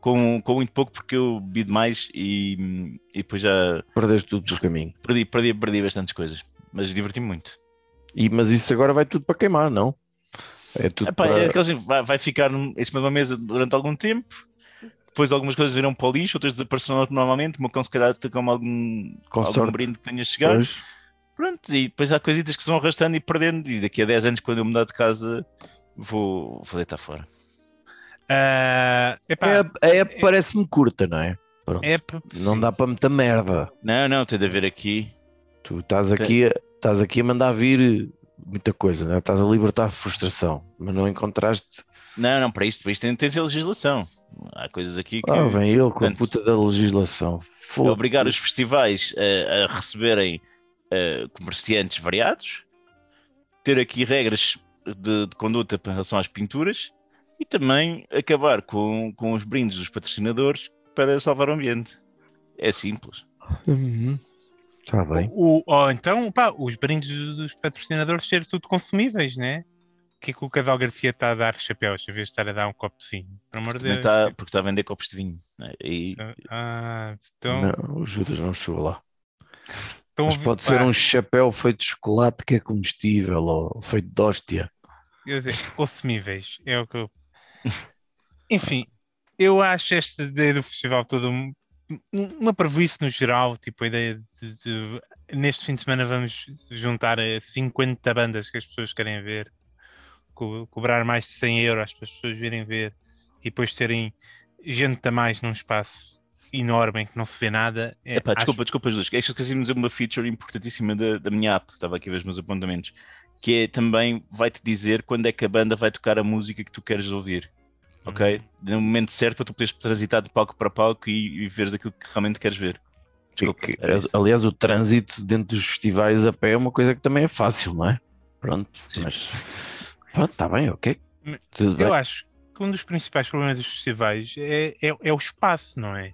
Com, com muito pouco, porque eu bebi demais e, e depois já Perdeste tudo do caminho. perdi, perdi, perdi bastantes coisas, mas diverti-me muito. E, mas isso agora vai tudo para queimar, não? É tudo Epá, para... é aqueles- vai, vai ficar em cima de uma mesa durante algum tempo. Depois algumas coisas irão para o lixo, outras desaparecerão normalmente. Meu cão se calhar fica com algum, Com algum sorte. brinde que tenha chegado. Pois. Pronto, e depois há coisitas que se vão arrastando e perdendo. E daqui a 10 anos, quando eu mudar de casa, vou, vou deitar fora. Ah, epá, É, a app parece-me curta, não é? Pronto. é p- Não dá para muita merda. Não, não, tem de haver aqui. Tu estás aqui, estás aqui a mandar vir muita coisa, não é? estás a libertar a frustração, mas não encontraste. Não, não, para isto, para isto tem, de ser legislação. Há coisas aqui que Ah, vem ele com a puta da legislação. é Foda-se. obrigar os festivais a, a receberem eh, comerciantes variados, ter aqui regras de, de conduta em relação às pinturas e também acabar com, com os brindes dos patrocinadores para salvar o ambiente. É simples. Uhum. Está bem. O, ou então, pá, os brindes dos patrocinadores ser tudo consumíveis, né? O que é que o casal Garcia está a dar chapéus em vez de estar a dar um copo de vinho? Pelo amor de Deus. está, porque está a vender copos de vinho. né? E, Ah, então, Não, o Judas não chegou lá. então Mas pode ser um chapéu feito de chocolate que é comestível ou feito de hóstia. quer dizer, consumíveis, é o que eu. Enfim, eu acho esta ideia do festival todo um- uma prejuízo no geral, tipo a ideia de, de- neste fim de semana vamos juntar a 50 bandas que as pessoas querem ver, co- cobrar mais de 100 euros para as pessoas virem ver e depois terem gente a mais num espaço enorme em que não se vê nada. É, Epá, acho- desculpa, desculpa, Jesus. É que esqueci de dizer uma feature importantíssima da, da minha app. Estava aqui a ver os meus apontamentos. Que é também vai-te dizer quando é que a banda vai tocar a música que tu queres ouvir. Ok? Uhum. No momento certo para tu poderes transitar de palco para palco e, e veres aquilo que realmente queres ver. Desculpa, Que- aliás, o trânsito dentro dos festivais a pé é uma coisa que também é fácil, não é? Pronto, Sim. mas pronto, está bem, ok. Tudo bem. Eu acho que um dos principais problemas dos festivais é, é, é o espaço, não é?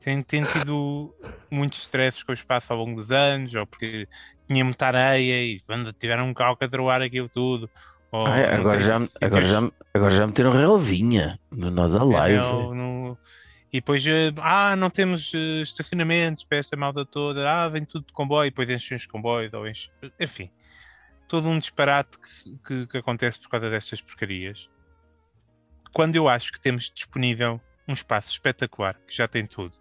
Tem, tem tido muitos stresses com o espaço ao longo dos anos, ou porque tinha muita areia e quando tiveram um calcadroar aquilo tudo. É, não agora, já, agora, já, agora já meteram relvinha no Nós é, Alive. ou no- E depois, eh, ah, não temos eh, estacionamentos para esta malta toda, ah, vem tudo de comboio, e depois enchem os comboios, ou enchem... enfim, todo um disparate que, que, que acontece por causa destas porcarias. Quando eu acho que temos disponível um espaço espetacular, que já tem tudo,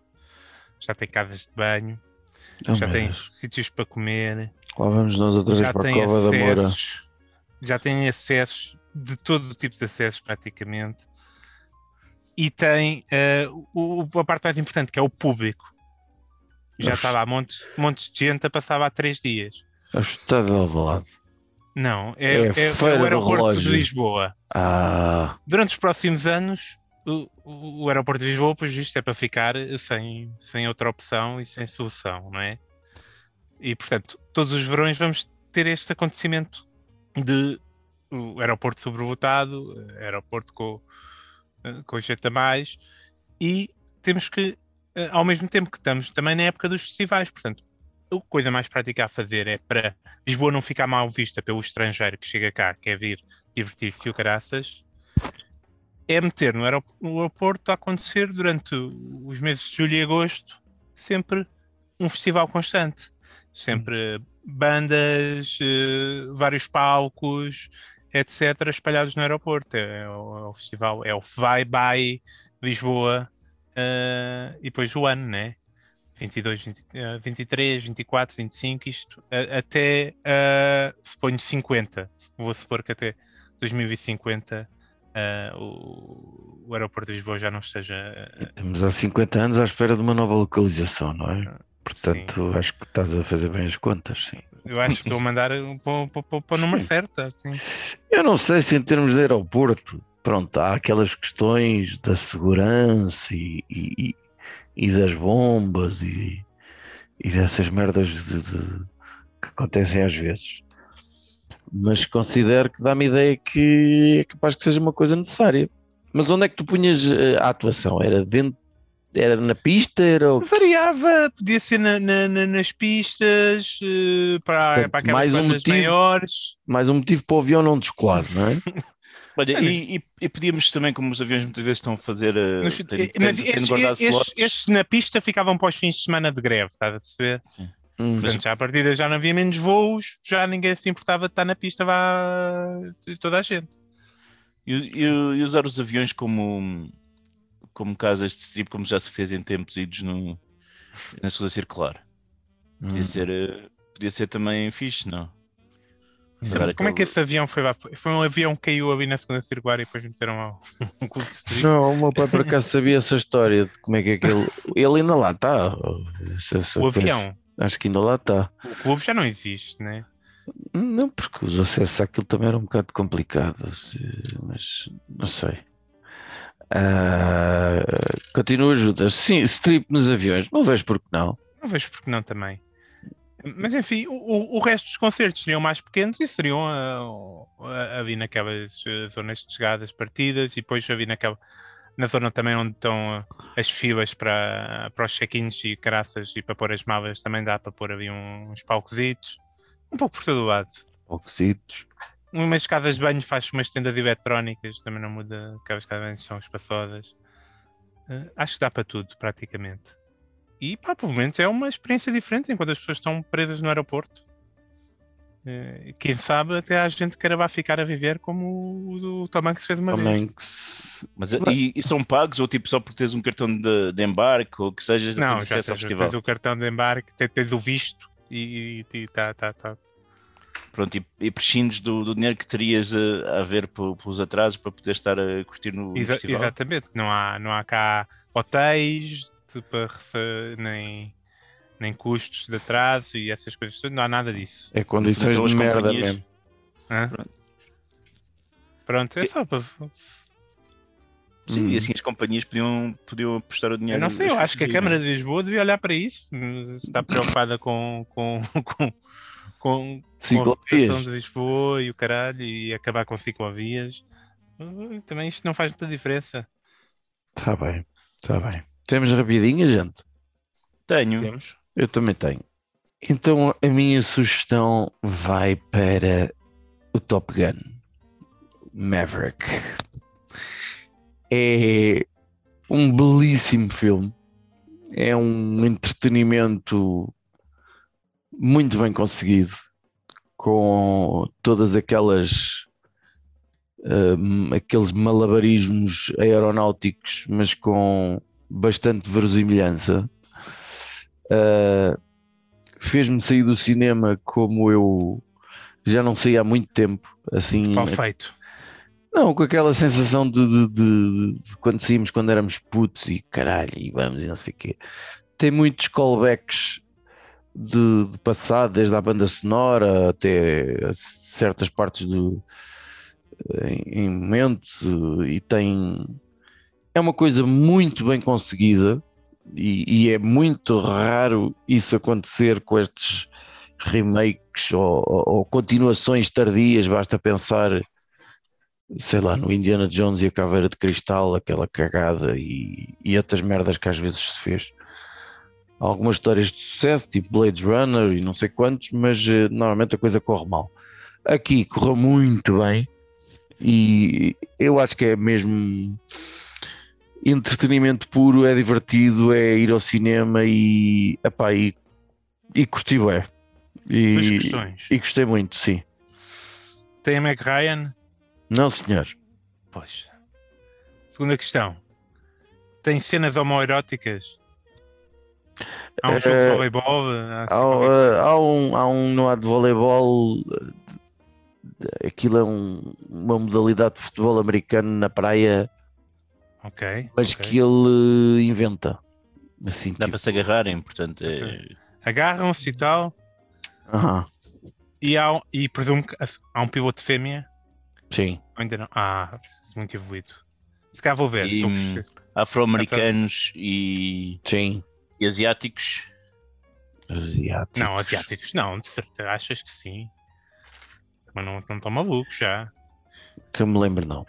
já tem casas de banho, Oh, já tem sítios para comer, Lá vamos nós outra vez já para a Cova da Moura. Já tem acessos de todo o tipo de acessos praticamente e tem eh, o, a parte mais importante que é o público já estava há montes, montes de gente a passar há três dias A chutada de Alvalade. não, é, É é- é feira o aeroporto de. Lisboa Ah, durante os próximos anos o, o- o aeroporto de Lisboa pois isto é para ficar sem, sem outra opção e sem solução, não é? E portanto, todos os verões vamos ter este acontecimento de o aeroporto sobrevotado, aeroporto com, eh, com jeito a mais, e temos que, eh, ao mesmo tempo que estamos também na época dos festivais, portanto, a coisa mais prática a fazer é para Lisboa não ficar mal vista pelo estrangeiro que chega cá, quer vir divertir-se o caraças, é meter no aeroporto a acontecer durante os meses de julho e agosto sempre um festival constante. Sempre bandas, eh, vários palcos, etc., espalhados no aeroporto. É, é o, é o festival, é o Vai By Lisboa eh, e depois o ano, né? 22, 20, eh, 23, 24, 25, isto até eh, suponho 50. Vou supor que até 2050 eh, o, o aeroporto de Lisboa já não esteja. Estamos há 50 anos à espera de uma nova localização, não é? Portanto, acho que estás a fazer bem as contas, sim. eu acho que estou a mandar para, para, para, o número Sim. certo. Assim. Eu não sei se em termos de aeroporto, pronto, há aquelas questões da segurança e, e, e- e das bombas e, e dessas merdas de- de- que acontecem às vezes. Mas considero que dá-me ideia que é capaz que seja uma coisa necessária. Mas onde é que tu punhas eh, a atuação? Era dentro, era na pista? Era o- Variava, podia ser na- na- na- nas pistas, eh, para, Portanto, para aquelas mais um motivo- maiores. mais um motivo para o avião não descolar, não é? Olha, É, e, e- e podíamos também, como os aviões muitas vezes estão a fazer, eh, Mas, eh, estes, na pista ficavam para os fins de semana de greve, estás a perceber? Hum. Portanto, já a partida já não havia menos voos, já ninguém se importava de estar na pista, vá toda a gente. E, e- e usar os aviões como, como casas de strip, como já se fez em tempos idos no, na segunda circular. Podia, Hum. ser, eh, podia ser também fixe, não? Será Como é que aquele- esse avião foi? lá? Foi um avião que caiu ali na segunda circular e depois meteram ao um clube de street? Não, o meu pai por acaso sabia essa história de como é que é que ele. Ainda lá está. O avião. Acho que ainda lá está. O clube já não existe, né? Não, porque os acessos àquilo também eram um bocado complicados, eh, mas não sei. Ah, continua ajuda. Sim, strip nos aviões. Não vejo porque não. Não vejo porque não também. Mas enfim, o, o- resto dos concertos seriam mais pequenos e seriam a, a, a vir naquelas zonas de chegadas partidas e depois a vir naquela, na zona também onde estão as filas para, para os check-ins e caraças e para pôr as malas também dá para pôr ali uns palcositos. Um pouco por todo o lado. Oxidos. Umas casas de banho faz umas tendas eletrónicas, também não muda, aquelas casas de banho são espaçosas. Eh, acho que dá para tudo, praticamente. E pá, pelo menos é uma experiência diferente enquanto as pessoas estão presas no aeroporto. Eh, quem sabe até há gente que queira vá ficar a viver como o do Tom Hanks fez uma vez. Também que se- Mas, e, e são pagos ou tipo só por teres um cartão de, de embarque ou que seja, Não, tens já acesso ao tens, tens o cartão de embarque, te- tens o visto e está tá, tá. Pronto, e, e prescindes do, do dinheiro que terias a, a ver pe- pelos atrasos para poder estar a curtir no Exa- festival. exatamente, não há, não há cá hotéis para rece- nem, nem custos de atraso e essas coisas todas, não há nada disso. é condições as de merda companhias- mesmo. Hã? Pronto. Pronto, é só para. Sim, Hum. e assim as companhias podiam, podiam apostar o Eu dinheiro. não sei, eu acho que a Câmara de Lisboa devia olhar para isso, se está preocupada com, com, com, com, com a reputação Ciclovias. de Lisboa e o caralho e acabar com ciclovias. Também isto não faz muita diferença. Está Tá bem, está bem. Temos rapidinha, gente? Tenho. Temos. Eu também tenho. Então a minha sugestão vai para o Top Gun Maverick. É um belíssimo filme. É um entretenimento muito bem conseguido, com todas aquelas hum, aqueles malabarismos aeronáuticos, mas com bastante verosimilhança. Uh, fez-me sair do cinema como eu já não saí há muito tempo, assim, feito. não, com aquela sensação de, de- de- de quando saímos quando éramos putos e caralho, e vamos e não sei o quê. Tem muitos callbacks de, de passado, desde a banda sonora até certas partes do em, em momentos e tem é uma coisa muito bem conseguida e, e é muito raro isso acontecer com estes remakes ou, ou- ou continuações tardias, basta pensar sei lá, no Indiana Jones e a Caveira de Cristal, aquela cagada e, e outras merdas que às vezes se fez. Algumas histórias de sucesso, tipo Blade Runner e não sei quantos, mas eh, normalmente a coisa corre mal. Aqui correu muito bem e eu acho que é mesmo entretenimento puro, é divertido, é ir ao cinema e, epá, e, e curti. Duas E, e gostei muito, sim. Tem a Meg Ryan? Não, senhor. Pois. Segunda questão. Tem cenas homoeróticas? Há um jogo Eh, de voleibol? Há assim Há, uh, há um, há um no há de voleibol, uh, aquilo é um- uma modalidade de futebol americano na praia, Ok. mas ok. que ele inventa. Assim, Dá tipo, para se agarrarem, portanto. É... Agarram-se e tal. aham, E, há, um- e presumo que há um piloto fêmea. sim. Ou ainda não? Ah, muito evoluído. Se calhar vou ver. Hum. Afro-americanos e... Sim. E asiáticos. Asiáticos. Não, asiáticos não, de certeza. Achas que sim? Mas não não estão malucos já. Que eu me lembro, não.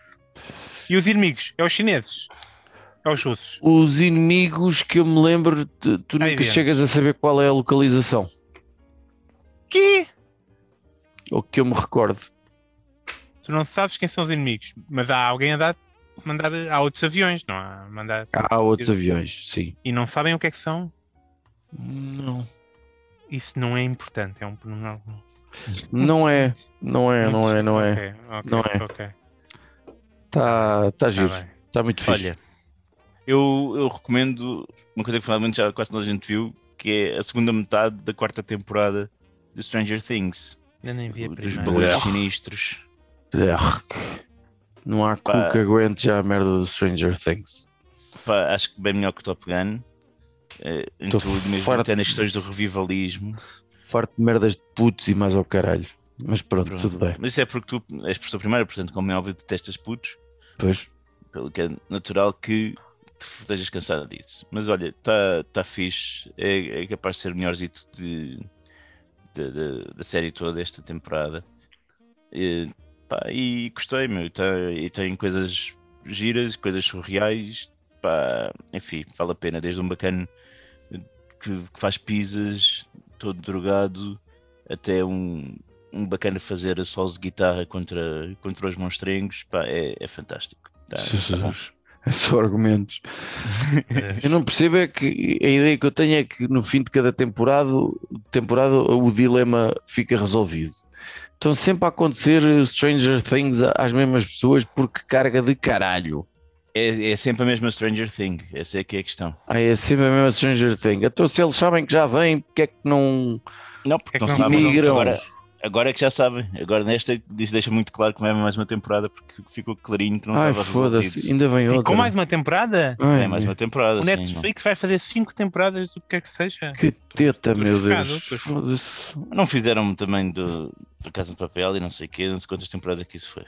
E os inimigos? É os chineses? É os russos? Os inimigos que eu me lembro, tu, tu nunca chegas a saber qual é a localização. Que? Ou que eu me recordo. Tu não sabes quem são os inimigos, mas há alguém a dar, mandar. Há outros aviões, não há? Mandar, Há outros aviões, sim. e não sabem o que é que são. Não. Isso não é importante. É um. Não, Não é, não é, não é, não é. Ok, ok, Não é. ok. Está tá Tá giro, está muito fixe. Olha, eu, eu recomendo uma coisa que finalmente já quase toda a gente viu, que é a segunda metade da quarta temporada de Stranger Things. Ainda nem vi a Dos primeira. balões Ah. sinistros. Arc. Não há cu que aguente já a merda do Stranger Things. Pá, acho que bem melhor que o Top Gun. Eh, em Tô tudo, mesmo até nas questões do revivalismo. Farto de merdas de putos e mais ao caralho. Mas pronto, Pronto. tudo bem. Mas isso é porque tu és professor primário, portanto, como é óbvio, detestas putos, Pois, pelo que é natural que tu estejas cansado disso. Mas olha, está tá fixe, é, é capaz de ser o melhorzito de, de- de- da série toda esta temporada. E, pá, e gostei, meu, tá- e tem coisas giras, coisas surreais, pá, enfim, vale a pena, desde um bacana que, que faz pizzas, todo drogado, até um, um bacana fazer a solos de guitarra contra, contra os monstrengos, pá, é, é fantástico. Tá- tá. Jesus. É só argumentos. Eu não percebo é que a ideia que eu tenho é que no fim de cada temporada, temporada o dilema fica resolvido. Estão sempre a acontecer Stranger Things às mesmas pessoas porque carga de caralho. É, é sempre a mesma Stranger Thing, essa é que é a questão. Ah, é sempre a mesma Stranger Things. Então se eles sabem que já vêm, porque é que não. Não, porque É que não não sabem. migram. Agora, agora é que já sabem. Agora nesta isso deixa muito claro que não é mais uma temporada porque ficou clarinho que não Ai, estava foda-se, ainda vem outra. Ficou mais uma temporada? Ai, É mais uma temporada, O sim. Netflix vai fazer cinco temporadas do que quer que seja. Que teta, Tô meu chocado, Deus. Não fizeram também do, do Casa de Papel e não sei o quê, não sei quantas temporadas que isso foi.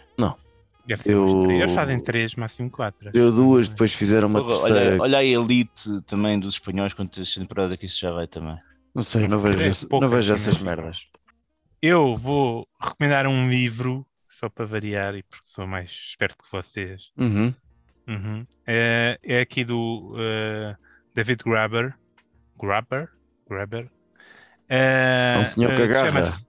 Deve ser Eu-. Eles fazem três, máximo quatro. Deu duas, depois fizeram uma Porra, terceira. olha, olha a elite também dos espanhóis, quantas temporadas que isso já vai também. Não sei, não vejo, É, não vejo essas merdas. Eu vou recomendar um livro, só para variar e porque sou mais esperto que vocês. Uhum. Uhum. É, é aqui do eh, David Graber. Graber? Graber. Eh, É um senhor eh, que agarra. chama-se,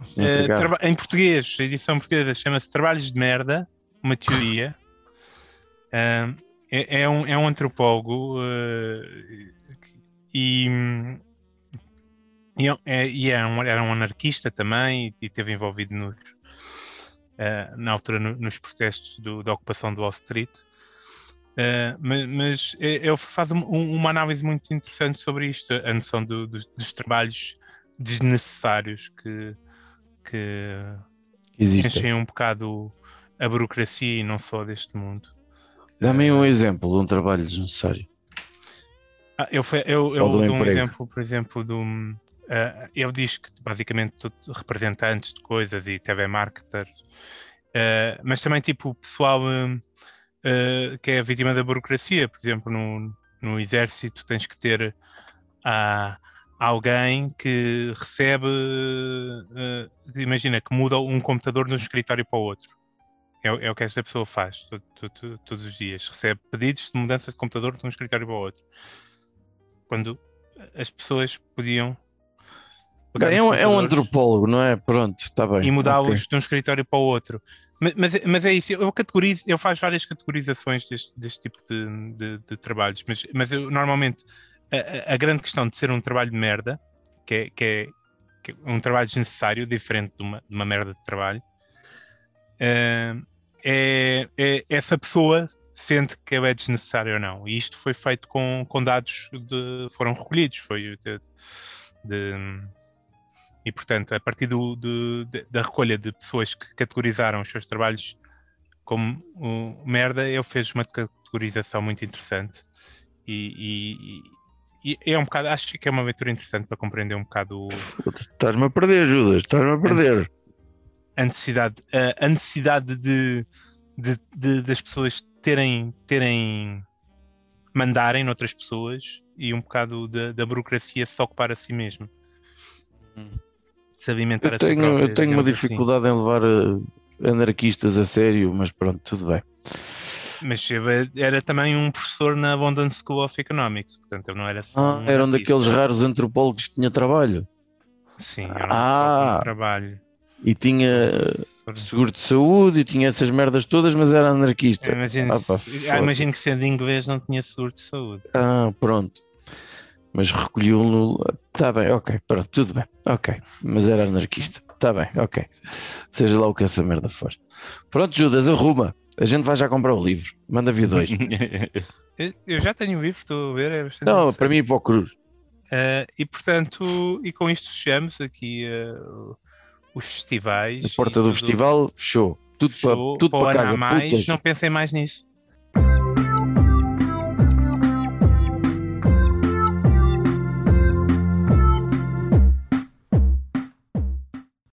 O senhor eh, que agarra. traba- em português, a edição portuguesa chama-se Trabalhos de Merda, uma teoria. Ah, é, é um, é um antropólogo eh, e, e, é- é, e é um, era um anarquista também e esteve envolvido nos, eh, na altura no- nos protestos do- da ocupação do Wall Street. Ma- mas eh, ele faz um- um- uma análise muito interessante sobre isto, a noção do- dos, dos trabalhos desnecessários que, que enchem um bocado a burocracia e não só deste mundo. Dá-me Eh, um exemplo de um trabalho desnecessário. Ah, eu, eu, eu do dou um exemplo, por exemplo, do, ah, ele diz que basicamente tudo representantes de coisas e TV marketers, ah, mas também tipo o pessoal ah, que é vítima da burocracia, por exemplo, no, no exército tens que ter alguém que recebe, imagina, que muda um computador de um escritório para o outro. é, é o que esta pessoa faz to- to- to- todos os dias. Recebe pedidos de mudança de computador de um escritório para o outro. Quando as pessoas podiam. É, um, é um antropólogo, não é? Pronto, está bem. E mudá-los ok. de um escritório para o outro. Mas, mas, é- mas é isso, eu categorizo, eu faço várias categorizações deste, deste tipo de, de- de trabalhos, mas, mas eu normalmente a, a- grande questão de ser um trabalho de merda, que é, que é, que é um trabalho desnecessário, diferente de uma, de uma merda de trabalho, eh, é, é essa pessoa sente que é desnecessário ou não. E isto foi feito com, com dados de, foram recolhidos, foi de- de- e portanto, a partir do- do- da recolha de pessoas que categorizaram os seus trabalhos como uh, merda, ele fez uma categorização muito interessante e, e- e é um bocado, acho que é uma aventura interessante para compreender um bocado o- Estás-me a perder, Judas, estás-me a perder. a necessidade, a, a necessidade de, de- de- das pessoas terem, terem mandarem noutras pessoas e um bocado da, da burocracia se ocupar a si mesmo. Hum. Se alimentar Eu a si tenho, própria, eu tenho uma assim. dificuldade em levar eh, anarquistas a sério, mas pronto, tudo bem. Mas era, era também um professor na Abundant School of Economics, portanto ele não era só Ah, um era um daqueles raros antropólogos que tinha trabalho Sim, era um Ah. trabalho. e tinha seguro de saúde e tinha essas merdas todas, mas era anarquista. Imagino, Ah, pá, ah, imagino que sendo inglês não tinha seguro de saúde. Ah, pronto. Mas recolheu no. Tá bem, ok, pronto, tudo bem, ok. Mas era anarquista, tá bem, ok. Seja lá o que essa merda for. Pronto, Judas, arruma. A gente vai já comprar o livro. Manda vir dois. Eu, já tenho o livro, estou a ver, é bastante Não, para mim e para o Cruz. Ah, e portanto, e com isto fechamos aqui ah, os festivais. A porta do tudo festival fechou. Tudo fechou. para tudo Para para casa. mais, putas. não pensem mais nisso.